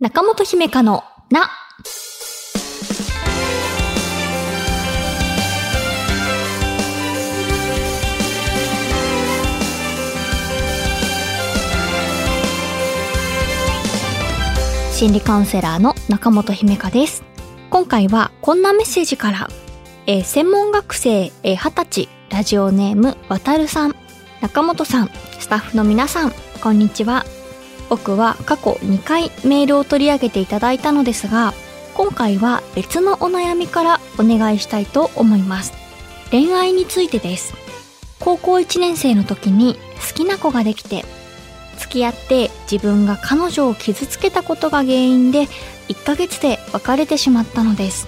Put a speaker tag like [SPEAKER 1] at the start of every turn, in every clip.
[SPEAKER 1] 中本姫香のな。心理カウンセラーの中本姫香です。今回はこんなメッセージから、えー専門学生えー歳ラジオネームわたるさん、中本さん、スタッフの皆さん、こんにちは。僕は過去2回メールを取り上げていただいたのですが今回は別のお悩みからお願いしたいと思います。恋愛についてです。高校1年生の時に好きな子ができて付き合って自分が彼女を傷つけたことが原因で1ヶ月で別れてしまったのです。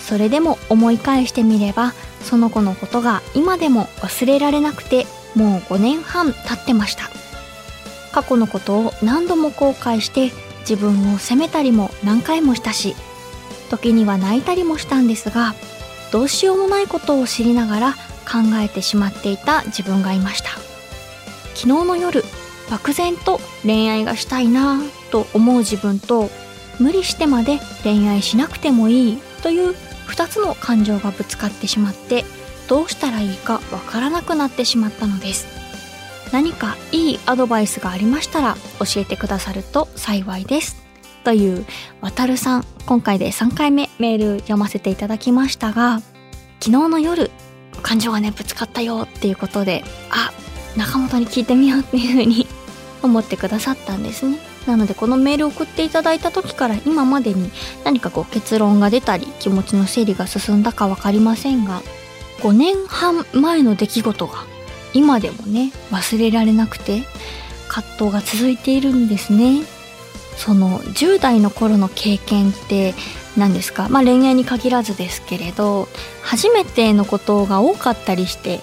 [SPEAKER 1] それでも思い返してみればその子のことが今でも忘れられなくてもう5年半経ってました。過去のことを何度も後悔して自分を責めたりも何回もしたし時には泣いたりもしたんですがどうしようもないことを知りながら考えてしまっていた自分がいました。昨日の夜漠然と恋愛がしたいなぁと思う自分と無理してまで恋愛しなくてもいいという2つの感情がぶつかってしまってどうしたらいいかわからなくなってしまったのです。何かいいアドバイスがありましたら教えてくださると幸いです。という、わたるさん、今回で3回目メール読ませていただきましたが、昨日の夜、感情がね、ぶつかったよっていうことで、あ、中本に聞いてみようっていうふうに思ってくださったんですね。なのでこのメール送っていただいた時から今までに何かこう結論が出たり気持ちの整理が進んだかわかりませんが5年半前の出来事が今でもね忘れられなくて葛藤が続いているんですね。その10代の頃の経験って何ですか？まあ恋愛に限らずですけれど初めてのことが多かったりして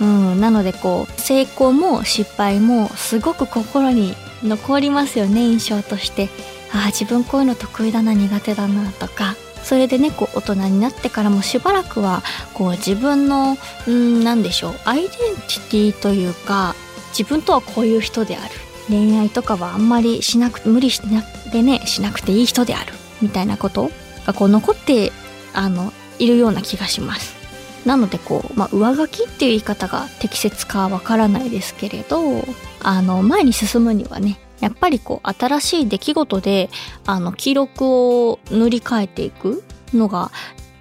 [SPEAKER 1] うんなのでこう成功も失敗もすごく心に残りますよね印象として。ああ自分こういうの得意だな苦手だなとか。それでねこう大人になってからもしばらくはこう自分のうん何でしょうアイデンティティというか自分とはこういう人である。恋愛とかはあんまりしなく無理しなでねしなくていい人である。みたいなことがこう残ってあのいるような気がします。なのでこう、まあ、上書きっていう言い方が適切かわからないですけれどあの前に進むにはねやっぱりこう新しい出来事であの記録を塗り替えていくのが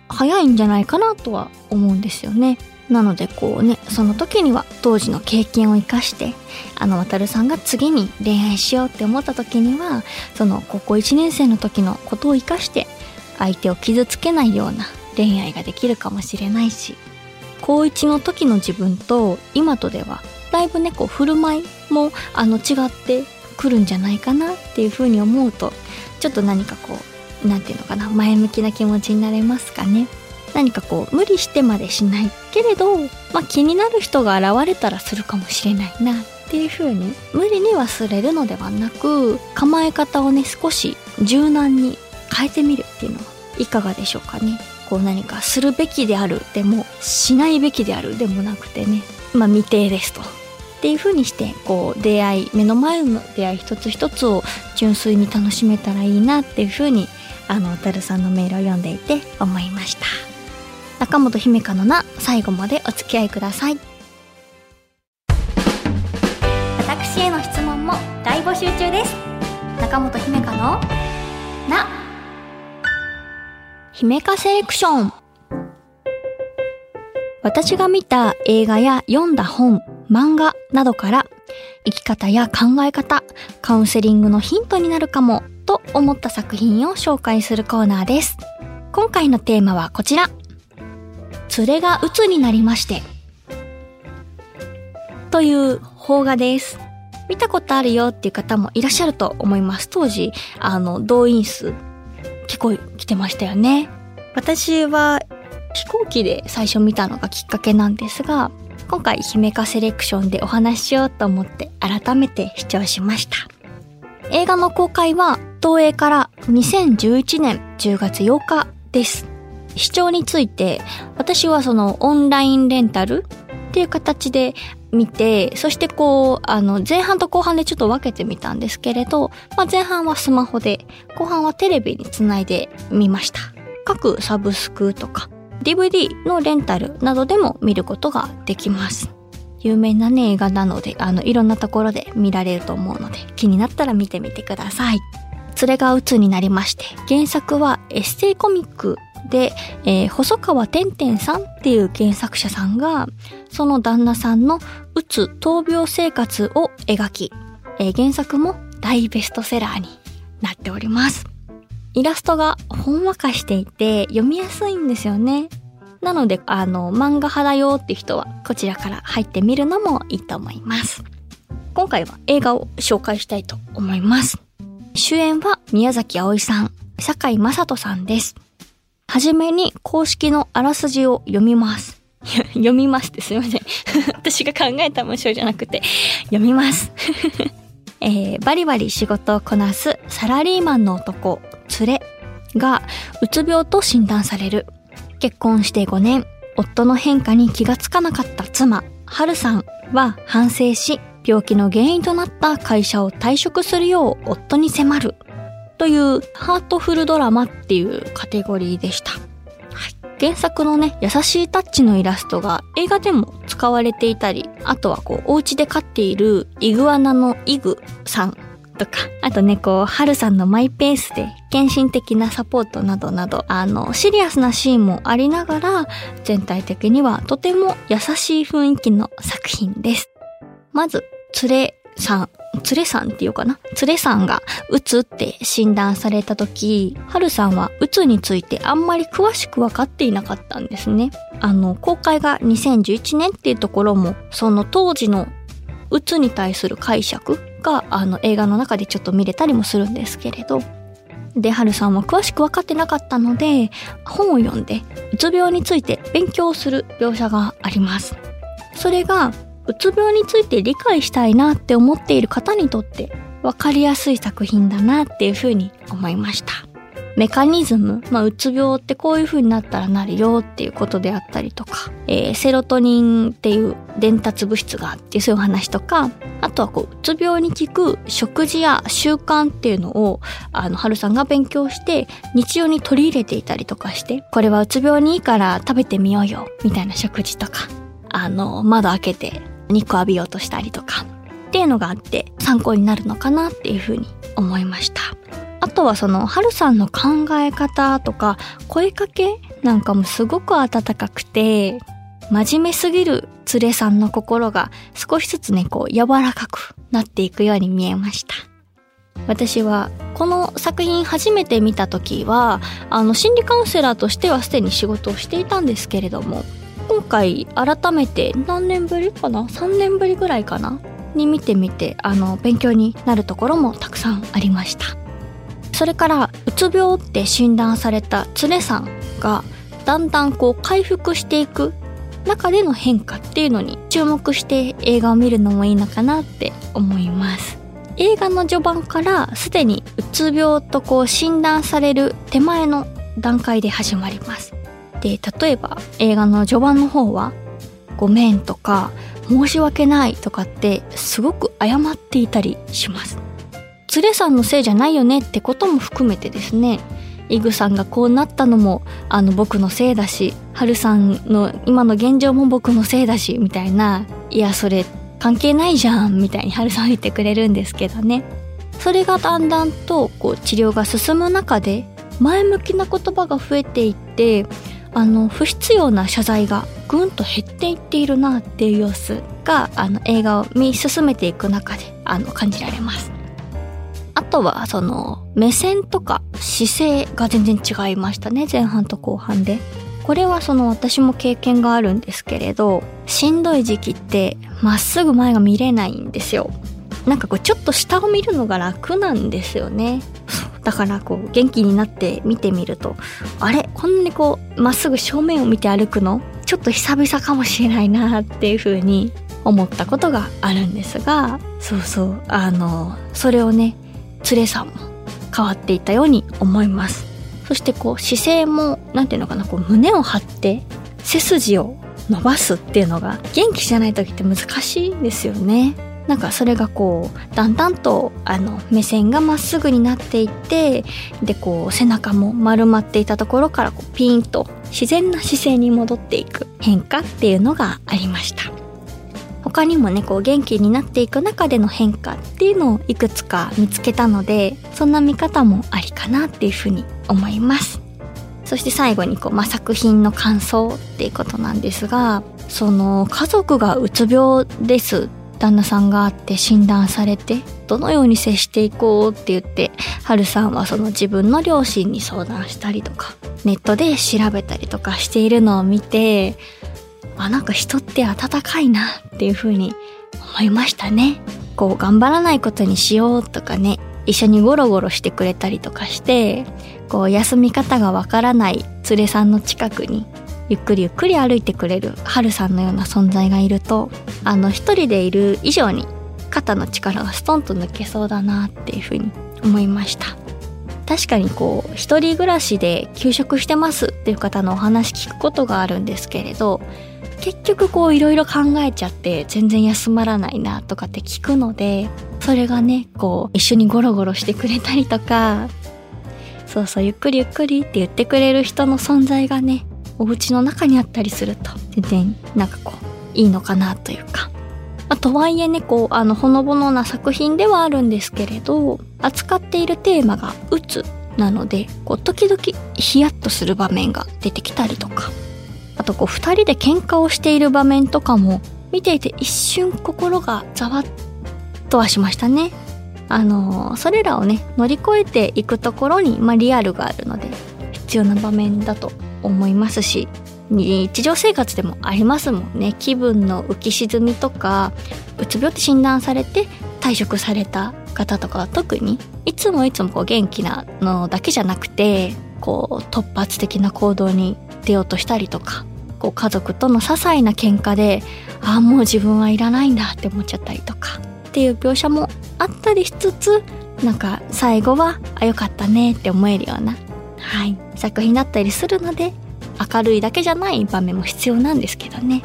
[SPEAKER 1] 早いんじゃないかなとは思うんですよね。なのでこうねその時には当時の経験を生かしてあの渡さんが次に恋愛しようって思った時にはその高校1年生の時のことを生かして相手を傷つけないような恋愛ができるかもしれないし高1の時の自分と今とではだいぶねこう振る舞いもあの違ってくるんじゃないかなっていうふうに思うとちょっと何かこう何て言うのかな前向きな気持ちになれますかね。何かこう無理してまでしないけれど、まあ、気になる人が現れたらするかもしれないなっていうふうに無理に忘れるのではなく構え方をね少し柔軟に変えてみるっていうのはいかがでしょうかね。こう何かするべきであるでもしないべきであるでもなくてね。まあ未定ですと。っていう風にしてこう出会い目の前の出会い一つ一つを純粋に楽しめたらいいなっていう風にあのたるさんのメールを読んでいて思いました。中本姫香のな最後までお付き合いください。私への質問も大募集中です。中本姫香のな。姫香セレクション。私が見た映画や読んだ本。漫画などから生き方や考え方、カウンセリングのヒントになるかもと思った作品を紹介するコーナーです。今回のテーマはこちら。連れが鬱になりまして。という邦画です。見たことあるよっていう方もいらっしゃると思います。当時、あの、動員数結構来てましたよね。私は飛行機で最初見たのがきっかけなんですが、今回姫香セレクションでお話ししようと思って改めて視聴しました。映画の公開は東映から2011年10月8日です。視聴について私はそのオンラインレンタルっていう形で見て、そしてこう、あの、前半と後半でちょっと分けてみたんですけれど、まあ、前半はスマホで、後半はテレビにつないでみました。各サブスクとか、DVD のレンタルなどでも見ることができます。有名なね、映画なので、あの、いろんなところで見られると思うので、気になったら見てみてください。連れが鬱になりまして、原作はエッセイコミックで、えー、細川てんてんさんっていう原作者さんが、その旦那さんのうつ闘病生活を描き、えー、原作も大ベストセラーになっております。イラストがほんわかしていて読みやすいんですよね。なので、あの、漫画派だよって人はこちらから入ってみるのもいいと思います。今回は映画を紹介したいと思います。主演は宮崎葵さん、坂井正人さんです。はじめに公式のあらすじを読みます。読みますってすいません。私が考えた文章じゃなくて、読みます。えー、バリバリ仕事をこなすサラリーマンの男、連れがうつ病と診断される。結婚して5年、夫の変化に気がつかなかった妻、春さんは反省し、病気の原因となった会社を退職するよう夫に迫る。というハートフルドラマっていうカテゴリーでした。はい、原作のね、優しいタッチのイラストが映画でも使われていたり、あとはこう、お家で飼っているイグアナのイグさんとか、あとね、こう、ハルさんのマイペースで、献身的なサポートなどなど、あの、シリアスなシーンもありながら、全体的にはとても優しい雰囲気の作品です。まず、連れさんつれさんっていうかな？つれさんがうつって診断された時、はるさんはうつについてあんまり詳しくわかっていなかったんですね。あの、公開が2011年っていうところも、その当時のうつに対する解釈があの映画の中でちょっと見れたりもするんですけれど、で、はるさんは詳しく分かってなかったので、本を読んで、うつ病について勉強する描写があります。それが、うつ病について理解したいなって思っている方にとって分かりやすい作品だなっていうふうに思いました。メカニズム、まあ、うつ病ってこういう風になったらなるよっていうことであったりとか、えー、セロトニンっていう伝達物質があってそういう話とか、あとはこう、うつ病に効く食事や習慣っていうのを、あの、はるさんが勉強して、日常に取り入れていたりとかして、これはうつ病にいいから食べてみようよ、みたいな食事とか、あの、窓開けて肉浴びようとしたりとかっていうのがあって参考になるのかなっていうふうに思いました。あとはその、はるさんの考え方とか、声かけなんかもすごく温かくて、真面目すぎる連れさんの心が少しずつね、こう柔らかくなっていくように見えました。私はこの作品初めて見た時は、あの心理カウンセラーとしてはすでに仕事をしていたんですけれども、今回改めて何年ぶりかな ?3 年ぶりぐらいかなに見てみて、あの、勉強になるところもたくさんありました。それから、うつ病って診断されたつねさんが、だんだんこう回復していく中での変化っていうのに注目して映画を見るのもいいのかなって思います。映画の序盤からすでにうつ病とこう診断される手前の段階で始まります。で例えば映画の序盤の方は「ごめん」とか「申し訳ない」とかってすごく謝っていたりします。連れさんのせいじゃないよねってことも含めてですねイグさんがこうなったのもあの僕のせいだしハルさんの今の現状も僕のせいだしみたいないやそれ関係ないじゃんみたいにハルさんは言ってくれるんですけどねそれがだんだんとこう治療が進む中で前向きな言葉が増えていってあの不必要な謝罪がぐんと減っていっているなっていう様子があの映画を見進めていく中であの感じられます。あとはその目線とか姿勢が全然違いましたね前半と後半で。これはその私も経験があるんですけれどしんどい時期ってまっすぐ前が見れないんですよ。なんかこうちょっと下を見るのが楽なんですよね。だからこう元気になって見てみるとあれ？こんなにこうまっすぐ正面を見て歩くの？ちょっと久々かもしれないなっていう風に思ったことがあるんですがそうそうあのそれをね連れさんも変わっていたように思いますそしてこう姿勢も何ていうのかなこう胸を張って背筋を伸ばすっていうのが元気じゃない時って難しいんですよね。なんかそれがこうだんだんとあの目線がまっすぐになっていってでこう背中も丸まっていたところからこうピーンと自然な姿勢に戻っていく変化っていうのがありました他にもねこう元気になっていく中での変化っていうのをいくつか見つけたのでそんな見方もありかなっていうふうに思います。そして最後にこう、まあ、作品の感想っていうことなんですがその家族がうつ病です。旦那さんがあって診断されてどのように接していこうって言ってはるさんはその自分の両親に相談したりとかネットで調べたりとかしているのを見てあなんか人って温かいなっていう風に思いましたね。こう頑張らないことにしようとかね。一緒にゴロゴロしてくれたりとかしてこう休み方がわからない連れさんの近くにゆっくりゆっくり歩いてくれるはるさんのような存在がいるとあの一人でいる以上に肩の力がストンと抜けそうだなっていうふうに思いました。確かにこう一人暮らしで休職してますっていう方のお話聞くことがあるんですけれど結局こういろいろ考えちゃって全然休まらないなとかって聞くのでそれがねこう一緒にゴロゴロしてくれたりとかそうそうゆっくりゆっくりって言ってくれる人の存在がねお家の中にあったりすると全然なんかこういいのかなというか。まあ、とはいえねこうあのほのぼのな作品ではあるんですけれど扱っているテーマが「うつ」なのでこう時々ヒヤッとする場面が出てきたりとかとこう2人で喧嘩をしている場面とかも見ていて一瞬心がざわっとはしましたね。あのそれらをね乗り越えていくところに、まあ、リアルがあるので必要な場面だと思いますし日常生活でもありますもんね気分の浮き沈みとかうつ病って診断されて退職された方とかは特にいつもいつもこう元気なのだけじゃなくてこう突発的な行動に出ようとしたりとかこう家族との些細な喧嘩でああもう自分はいらないんだって思っちゃったりとか。っていう描写もあったりしつつなんか最後はあよかったねって思えるようなはい作品だったりするので明るいだけじゃない場面も必要なんですけどね。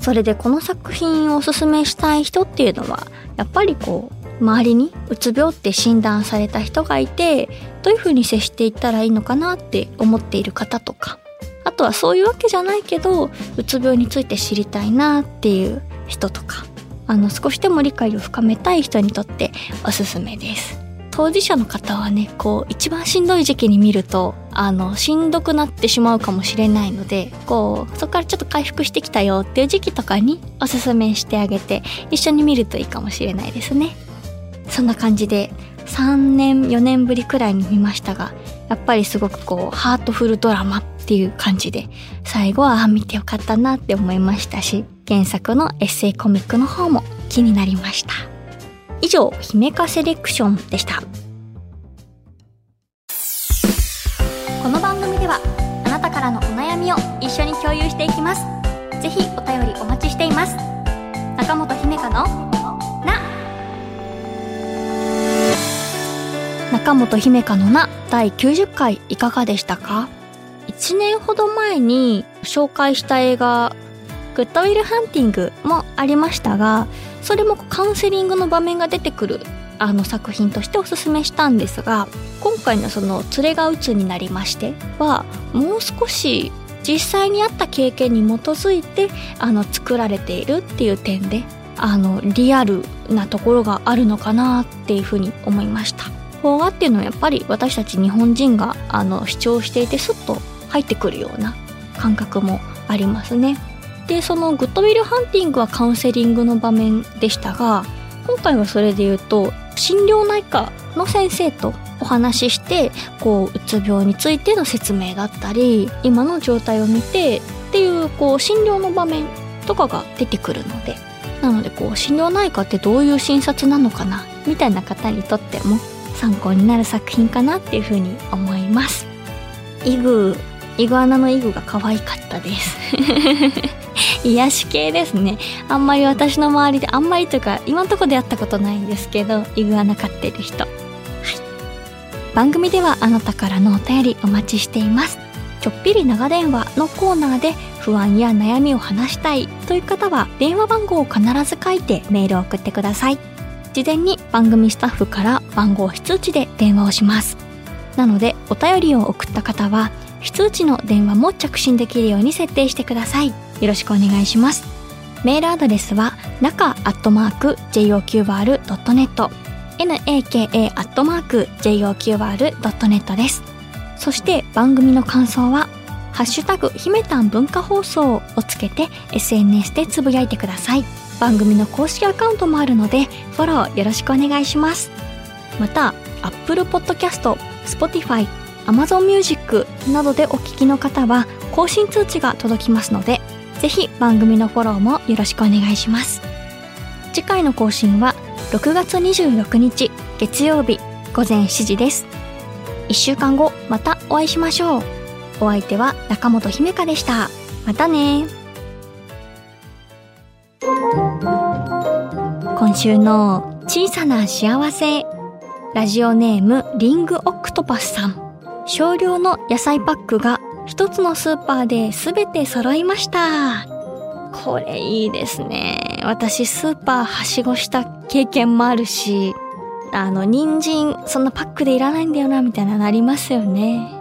[SPEAKER 1] それでこの作品をおすすめしたい人っていうのはやっぱりこう周りにうつ病って診断された人がいてどういう風に接していったらいいのかなって思っている方とか。あとはそういうわけじゃないけどうつ病について知りたいなっていう人とかあの少しでも理解を深めたい人にとっておすすめです。当事者の方はねこう一番しんどい時期に見るとあのしんどくなってしまうかもしれないのでこうそこからちょっと回復してきたよっていう時期とかにおすすめしてあげて一緒に見るといいかもしれないですね。そんな感じで3年4年ぶりくらいに見ましたがやっぱりすごくこうハートフルドラマっていう感じで最後は見てよかったなって思いましたし原作のエッセイコミックの方も気になりました。以上姫かセレクションでした。この番組ではあなたからのお悩みを一緒に共有していきます。ぜひお便りお待ちしています。中本姫香のな第90回いかがでしたか？1年ほど前に紹介した映画グッドウィルハンティングもありましたがそれもカウンセリングの場面が出てくるあの作品としておすすめしたんですが今回のその「連れが鬱になりまして」はもう少し実際にあった経験に基づいてあの作られているっていう点であのリアルなところがあるのかなっていうふうに思いました。邦画っていうのはやっぱり私たち日本人があの主張していてスッと入ってくるような感覚もありますね。でそのグッドウィルハンティングはカウンセリングの場面でしたが今回はそれで言うと心療内科の先生とお話ししてこううつ病についての説明だったり今の状態を見てっていうこう診療の場面とかが出てくるのでなのでこう心療内科ってどういう診察なのかなみたいな方にとっても参考になる作品かなっていうふうに思います。イグイグアナのイグが可愛かったです。癒し系ですね。あんまり私の周りであんまりというか今んとこで会ったことないんですけどイグアナ飼ってる人。はい。番組ではあなたからのお便りお待ちしています。ちょっぴり長電話のコーナーで不安や悩みを話したいという方は電話番号を必ず書いてメールを送ってください。事前に番組スタッフから番号非通知で電話をします。なのでお便りを送った方は非通知の電話も着信できるように設定してください。よろしくお願いします。メールアドレスは中アットマーク JOQR.net naka アットマーク JOQR.net です。そして番組の感想はハッシュタグひめたん文化放送をつけて SNS でつぶやいてください。番組の公式アカウントもあるのでフォローよろしくお願いします。また Apple Podcast、Spotify、Amazon Music などでお聞きの方は更新通知が届きますのでぜひ番組のフォローもよろしくお願いします。次回の更新は6月26日月曜日午前7時です。1週間後またお会いしましょう。お相手は中本姫香でした。またね今週の小さな幸せ。ラジオネームリングオクトパスさん。少量の野菜パックが一つのスーパーで全て揃いました。これいいですね。私スーパーはしごした経験もあるしあの人参そんなパックでいらないんだよなみたいなのありますよね。